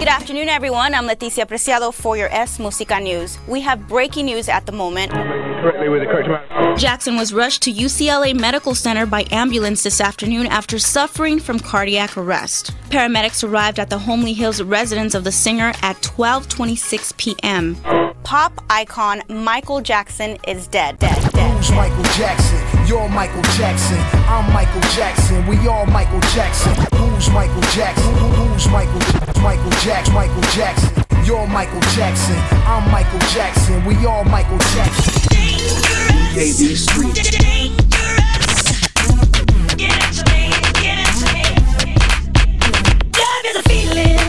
Good afternoon, everyone. I'm Leticia Preciado for your S Musica News. We have breaking news at the moment. Correctly with the correct amount. Jackson was rushed to UCLA Medical Center by ambulance this afternoon after suffering from cardiac arrest. Paramedics arrived at the Holmby Hills residence of the singer at 12:26 p.m. Pop icon Michael Jackson is dead. Dead. Dead. Who's Michael Jackson? You're Michael Jackson. I'm Michael Jackson. We all Michael Jackson. Who's Michael Jackson? Who- Who's Michael? Michael Jackson. Michael Jackson. You're Michael Jackson. I'm Michael Jackson. We all Michael Jackson. EAB Street. Hey,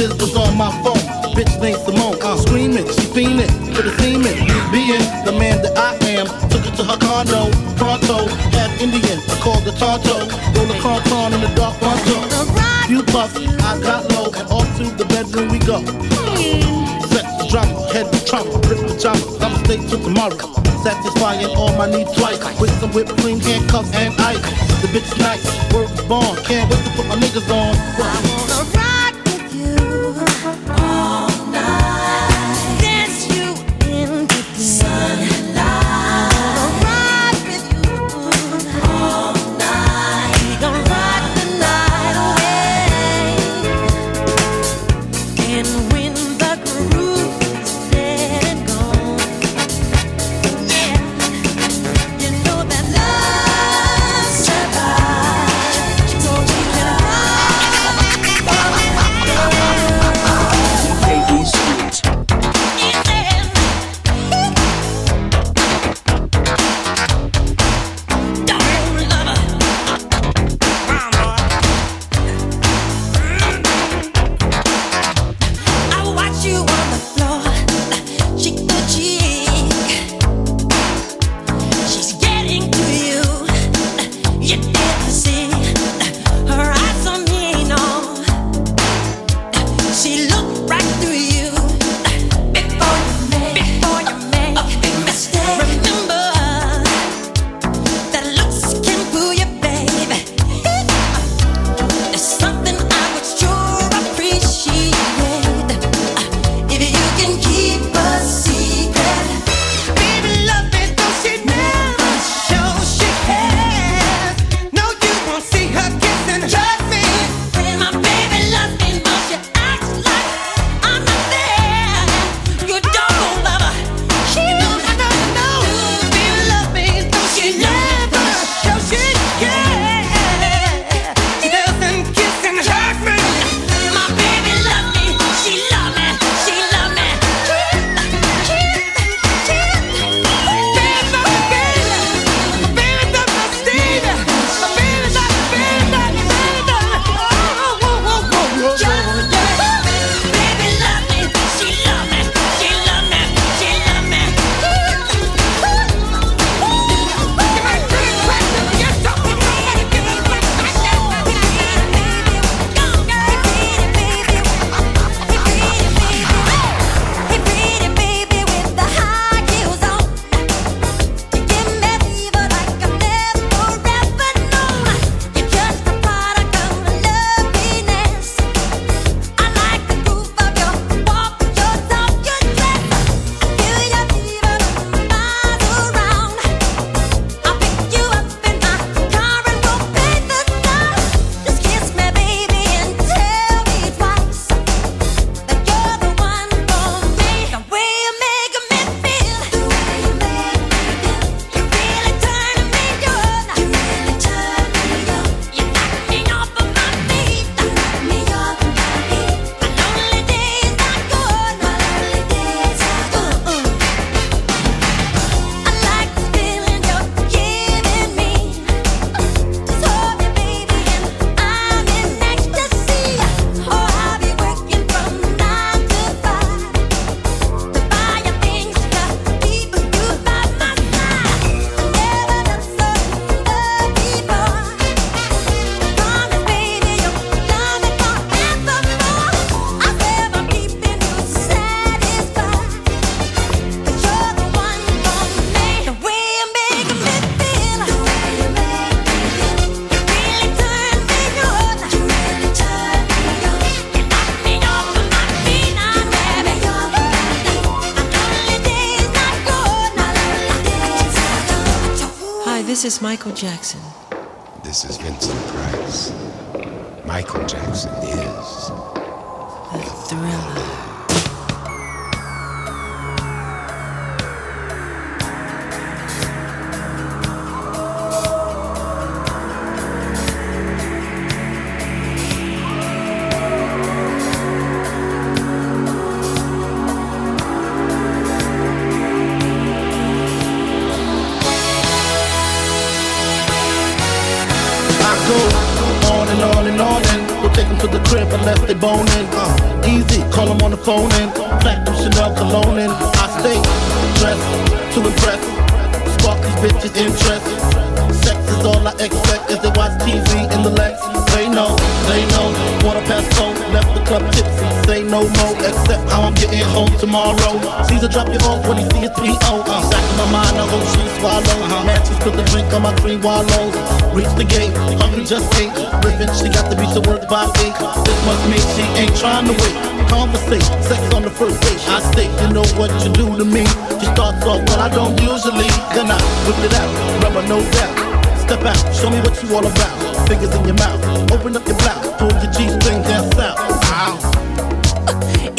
This was on my phone. Bitch named Simone. Uh, screaming, she fiending for the semen. Being the man that I am, took her to her condo. Pronto, half Indian, I called the Tonto. Roll the cronton in the dark pronto. You puffs, I got low, and off to the bedroom we go. Sex, drama, head trauma, rip pajamas. I'ma stay till tomorrow satisfying all my needs twice. With some whipped cream, handcuffs, and ice. The bitch nice, work born. Can't wait to put my niggas on. I wanna ride. To the crib unless they boning. Uh, easy, call them on the phone and platinum Chanel cologne and I stay dressed to impress. Spark these bitches' interest. Is all I expect is they watch TV in the Lex. They know, they know. Quarter past four, left the club tipsy. Say no more, except how I'm getting home tomorrow. Caesar drop you off when he see a 3 0. Uh, back in my mind, I hope she swallow. Man, she spilled the drink on my three wallows. Reach the gate, hungry just ate. Ripping, she got to reach to work by eight. This must mean she ain't trying to wait. Conversate, sex on the first date. I stay, you know what you do to me. She starts off, but I don't usually. Then I whip it out, rubber no doubt. Step out, show me what you all about. Fingers in your mouth, open up your blouse, pull your G-string down south. It's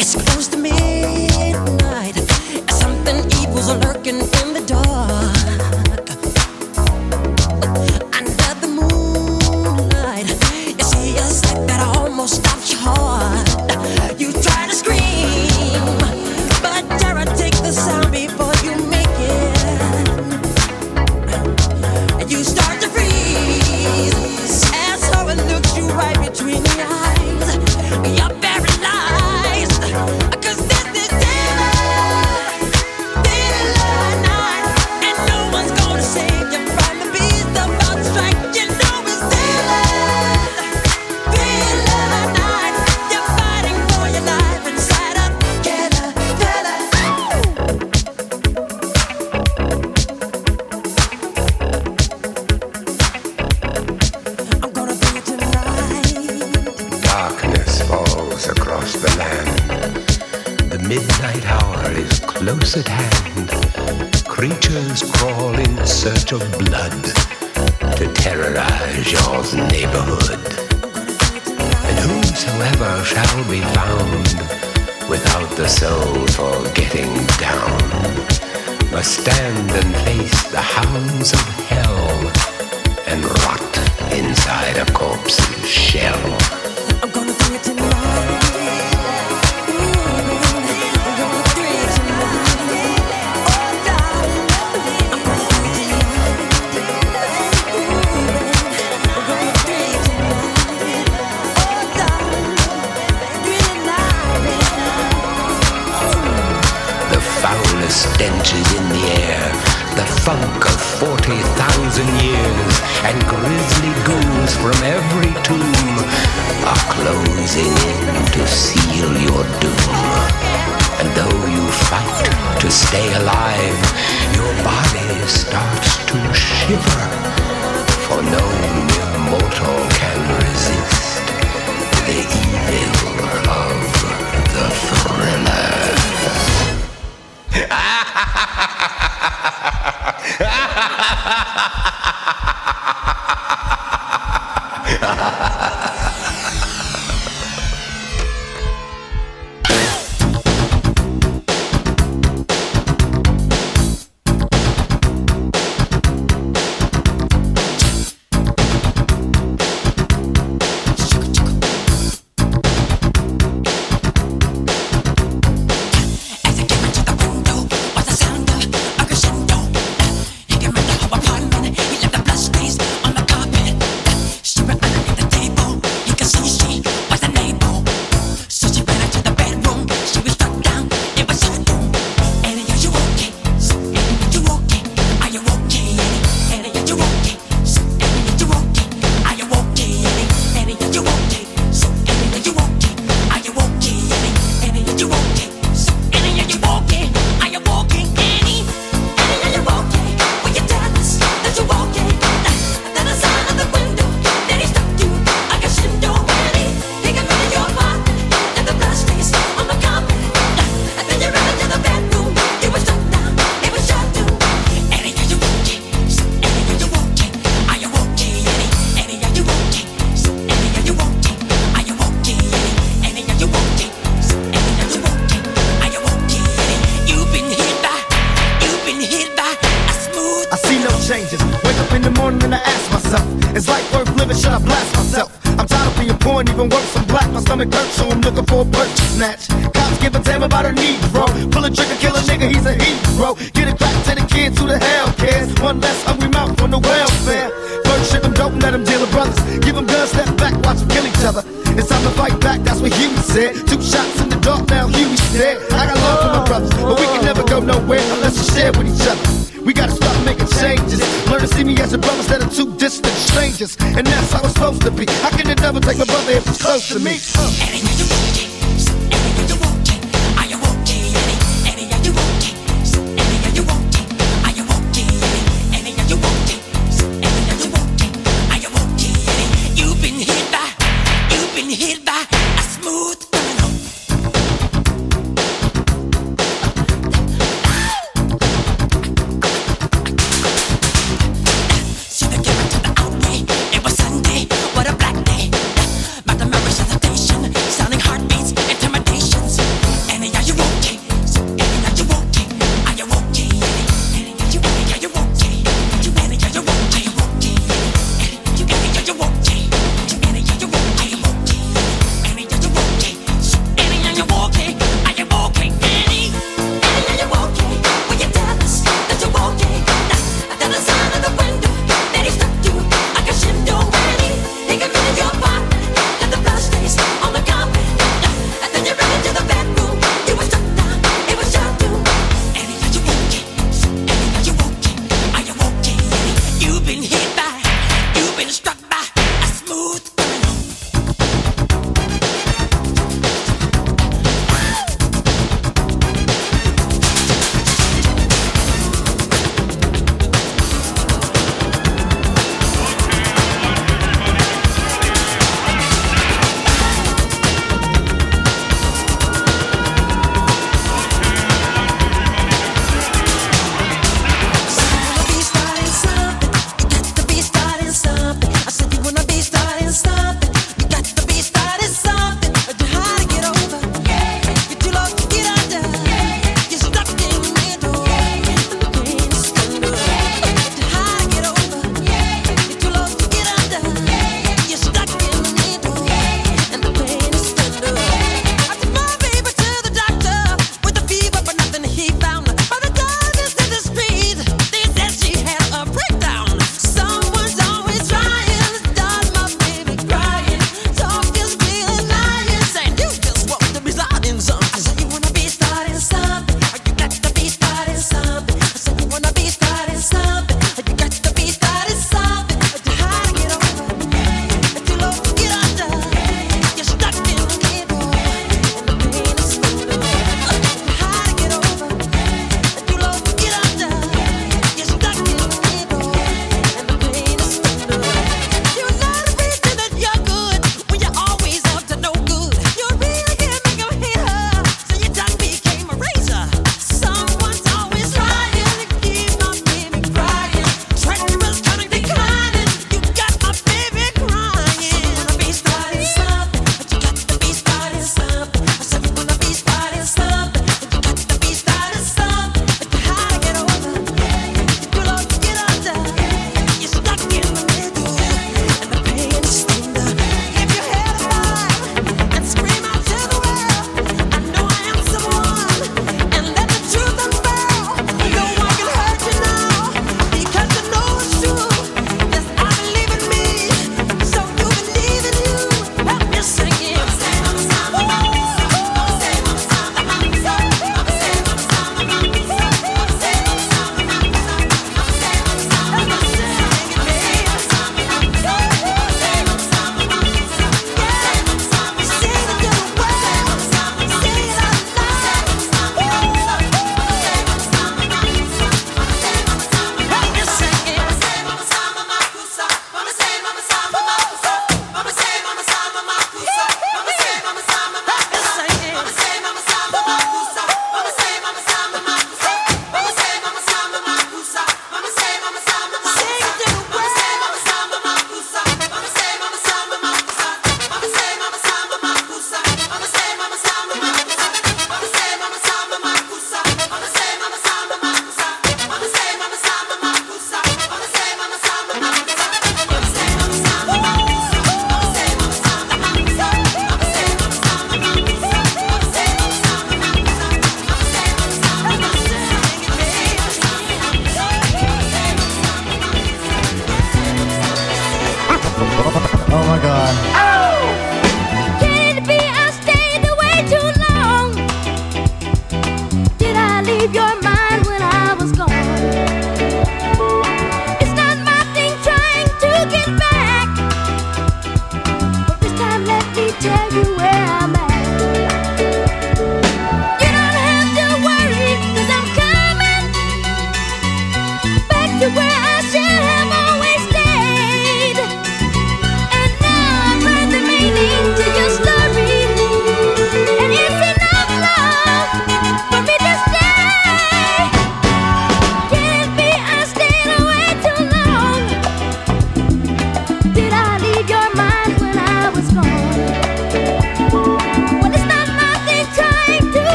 without the soul for getting down must stand and face the hounds of hell and rot inside a corpse's shell. To stay alive, your body starts to shiver, for no mortal can resist the evil of the thriller. Cops give a damn about a Negro. Pull a trigger, kill a nigga, he's a hero. Get it back to the kids who the hell cares. One less hungry mouth on the welfare. First ship them and let them deal with brothers. Give them guns, step back, watch them kill each other. It's time to fight back, that's what Huey said. Two shots in the dark, now Huey said. I got love for my brothers, but we can never go nowhere unless we share with each other. We gotta stop making changes. Learn to see me as a brother instead of two distant strangers. And that's how it's supposed to be. How can the devil take my brother if he's close to me?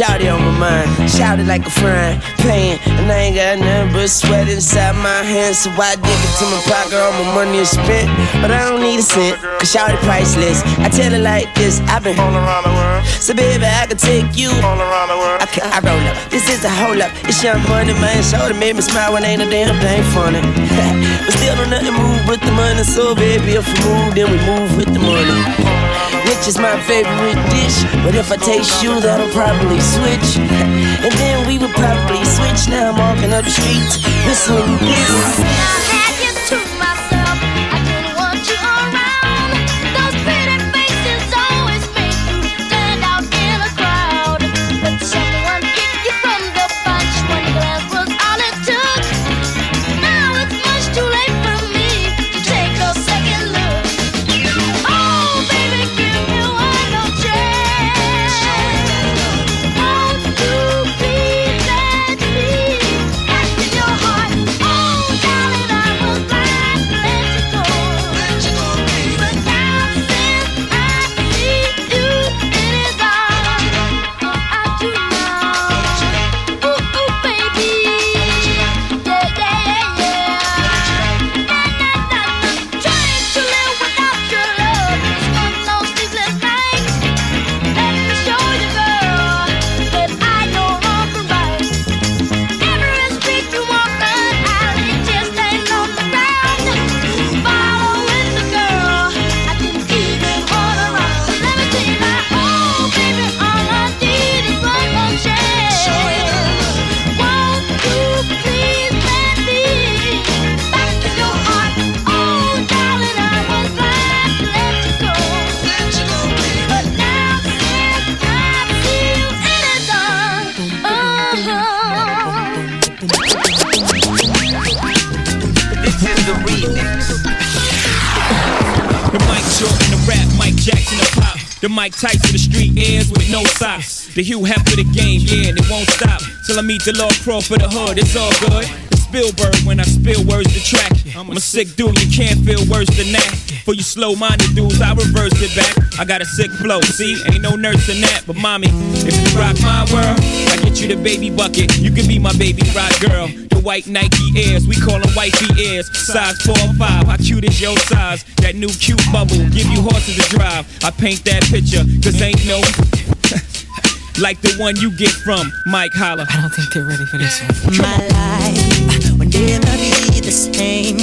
Lying. Shout it on my mind. Shout it like a frying pan. And I ain't got nothing but sweat inside my hands. So I dig into my pocket. All my money is spent. But I don't need a cent. Cause shout it priceless. I tell it like this. I've been all around the world. So baby, I can take you all around the world. I, can, I roll up. This is a hold up. It's young money, man. Shoulder made me smile when ain't a damn thing funny. but still don't nothing move with the money. So baby, if we move, then we move with the money. Which is my favorite dish. But if I taste you, that'll probably switch. And then we would probably switch. Now I'm walking up the street, whistling this. The Hugh Hefner, the game, yeah, and it won't stop. Till I meet the Lord Pro for the hood, it's all good. Spielberg when I spill words to track. I'm a sick dude, you can't feel worse than that. For you slow minded dudes, I reverse it back. I got a sick flow, see, ain't no nurse in that. But mommy, if you rock my world, I get you the baby bucket. You can be my baby rock girl. The white Nike Airs, we call them wifey Airs. Size 4 or 5, how cute is your size? That new cute bubble, give you horses to drive. I paint that picture, cause ain't no. Like the one you get from Mike Holler. I don't think they're ready for this one. My life will never be the same.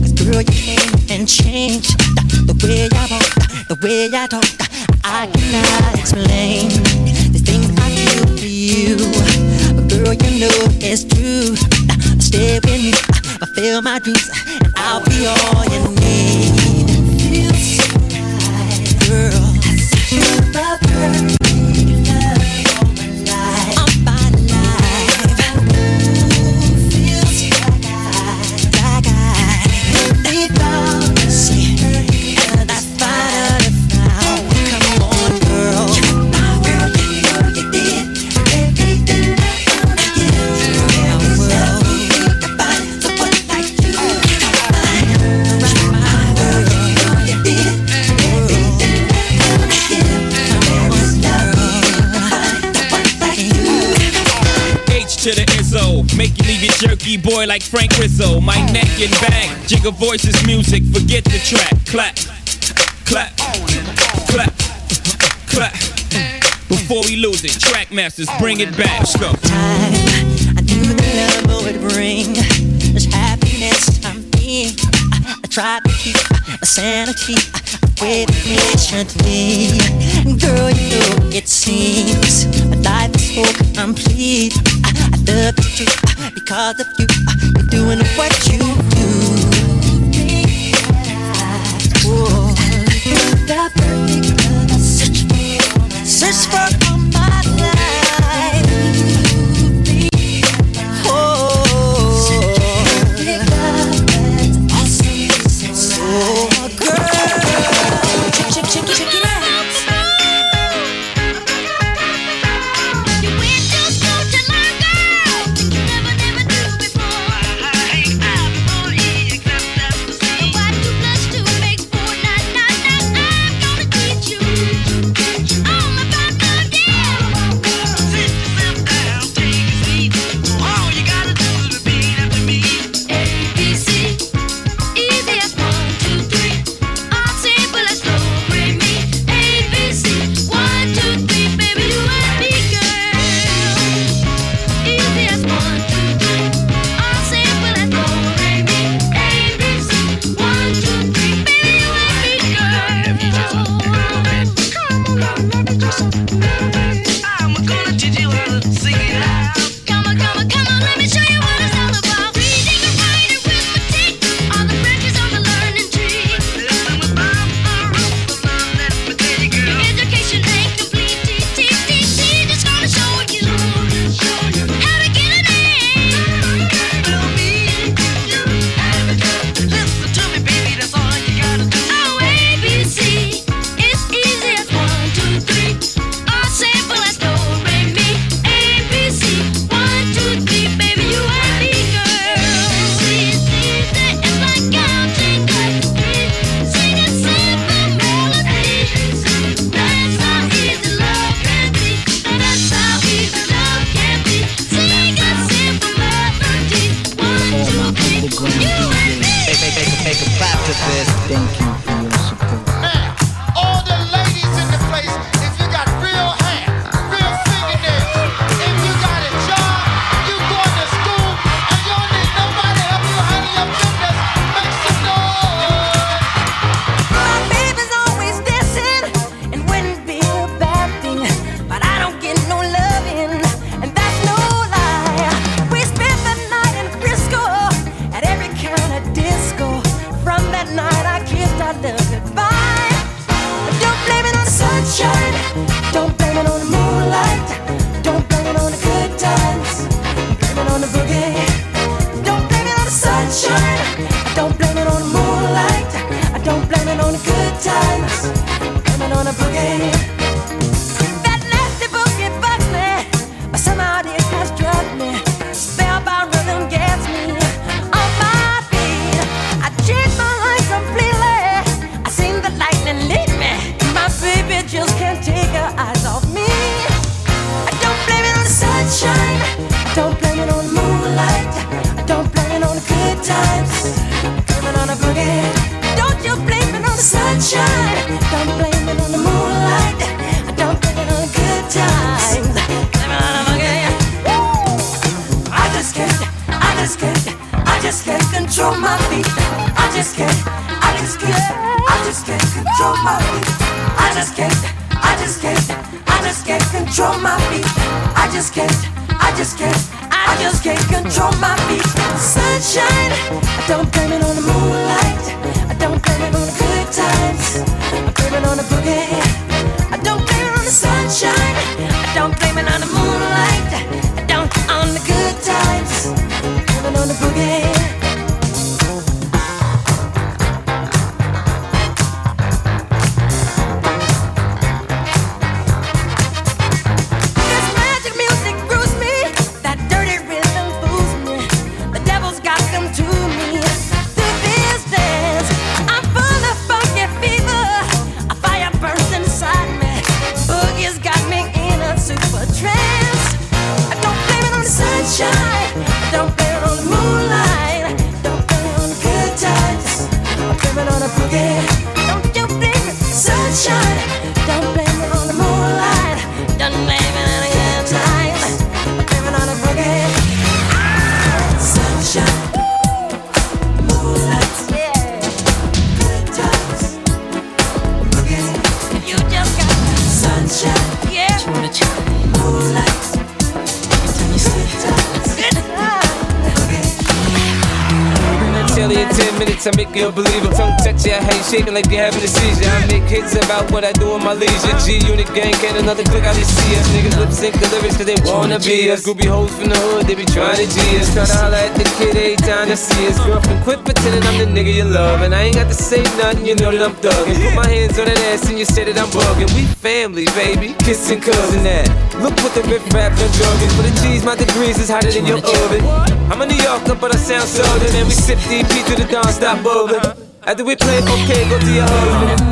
Cause girl, you came and changed the way I walk, the way I talk. I cannot explain the things I feel for you. But girl, you know it's true. Stay with me, fulfill my dreams, and I'll be all you need. Feels so right, girl. You're my perfect boy like Frank Rizzo, my neck and back. Jigga voices music, forget the track. Clap, clap, clap, clap. Before we lose it, track masters, bring it back. Let's go. Time, I knew the love would bring this happiness I'm being. I, I tried to keep my sanity with patiently. Girl, you know it seems my life is so complete. I, I love the truth because of you. You're doing what you do. Whoa. Search for just can't, I just can't, I just can't control my feet. I just can't, I just can't, I just can't control my feet. Sunshine, don't. shaking like they're having a seizure. I make hits about what I do in my leisure. G Unit gang, can another click out to see us. Niggas lip sync the lyrics cause they wanna be us. Goopy hoes from the hood, they be trying to G us. Try to holler at the kid every time they see us. Girlfriend, quit pretending I'm the nigga you love. And I ain't got to say nothing, you know that I'm thugging. Put my hands on that ass and you say that I'm bugging. We family, baby. Kissing cousin that. Look what the riff raps on drugging. For the G's, my degrees is hotter than your oven. I'm a New Yorker, but I sound southern. And we sip DP to the dawn, stop bubbling. And we play okay, go to your home.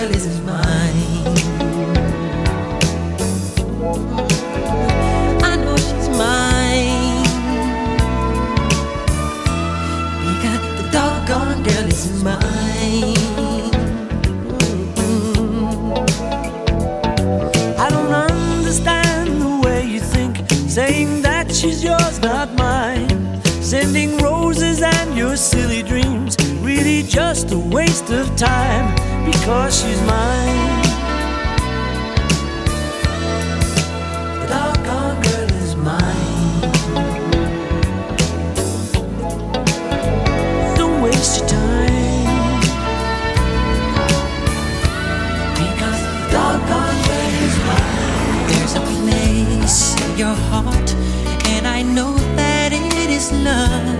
girl is mine. I know she's mine. Because the doggone girl is mine. I don't understand the way you think, saying that she's yours, not mine. Sending roses and your silly dreams, really just a waste of time because she's mine. The doggone girl is mine. Don't waste your time because the doggone girl is mine. There's a place in your heart, and I know that it is love.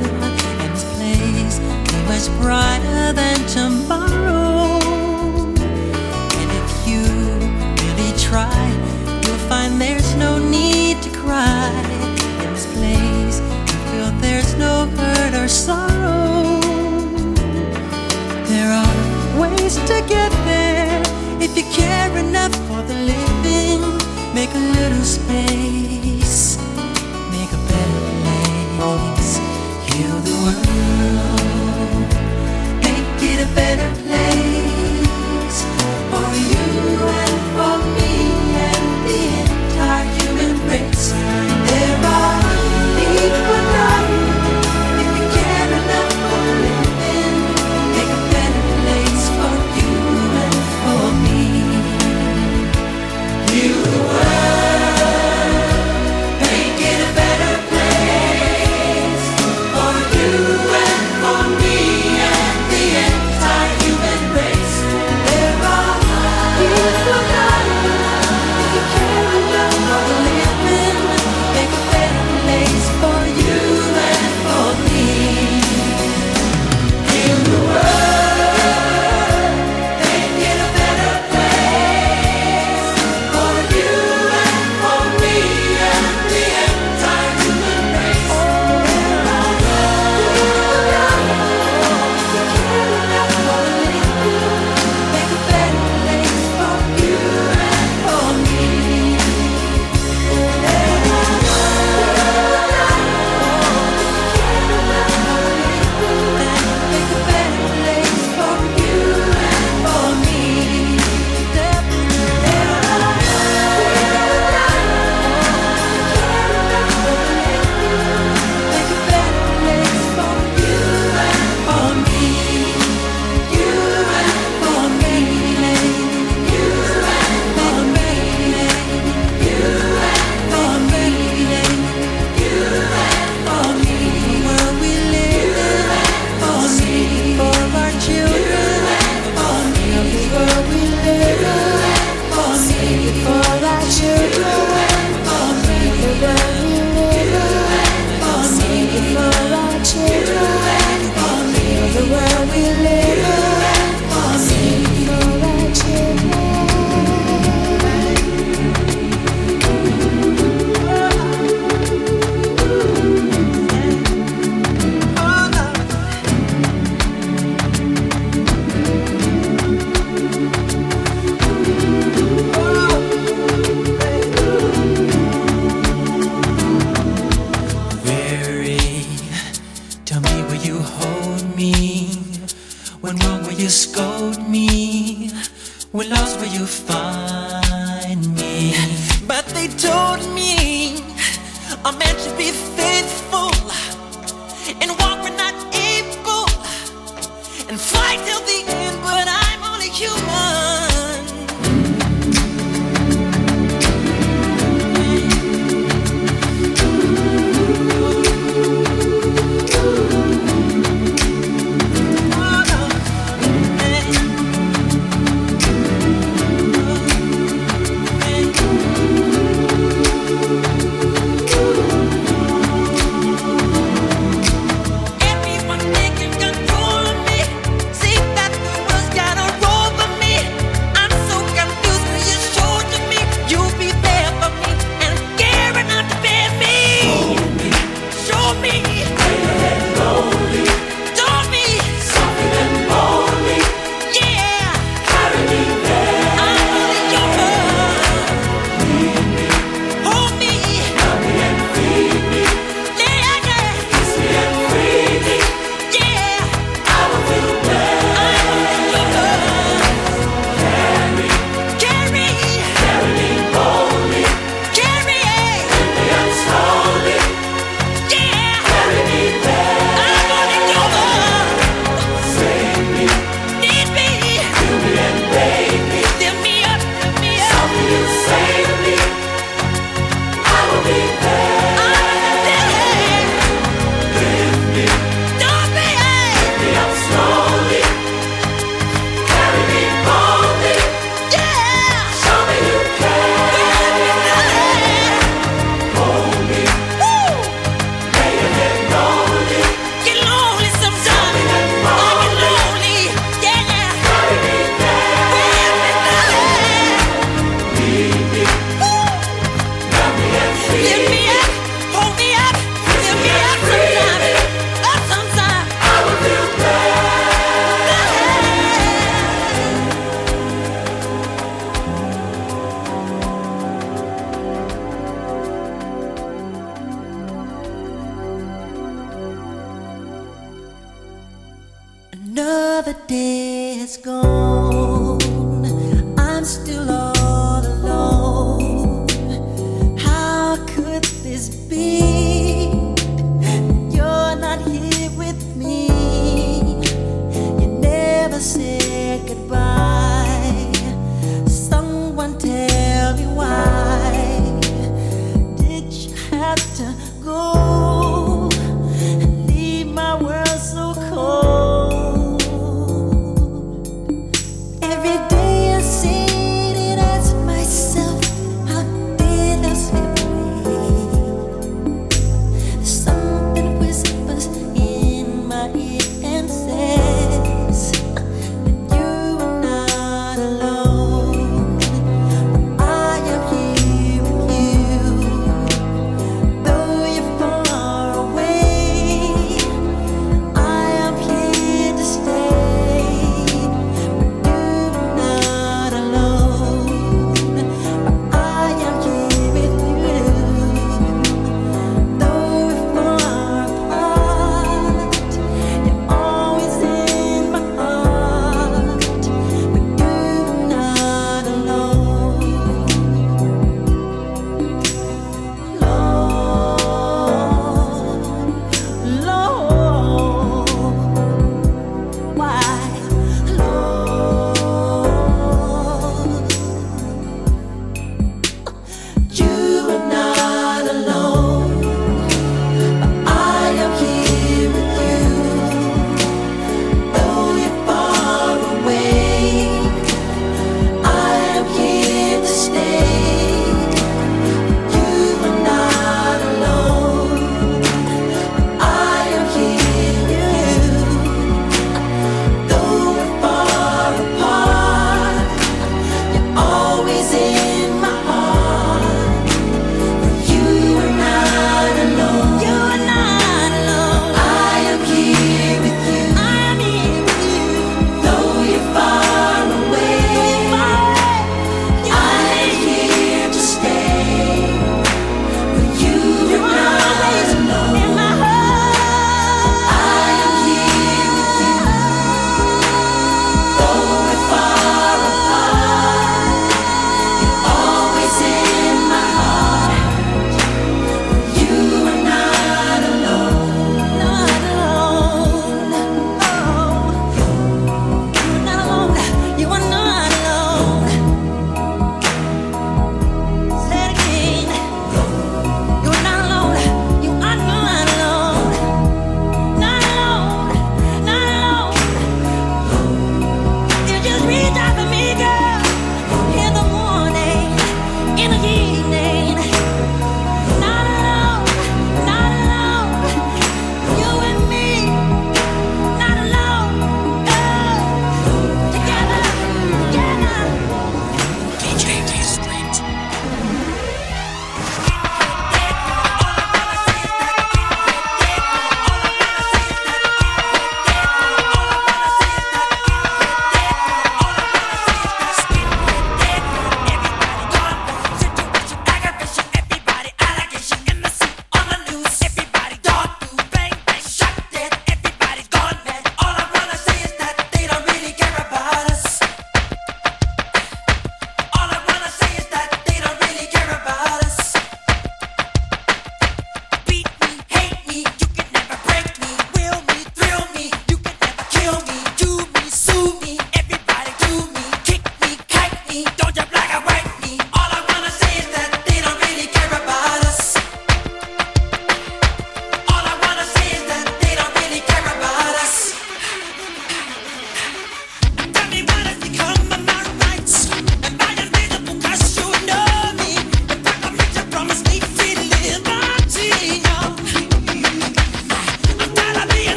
And this place is much brighter than tomorrow. Sorrow. There are ways to get there if you care enough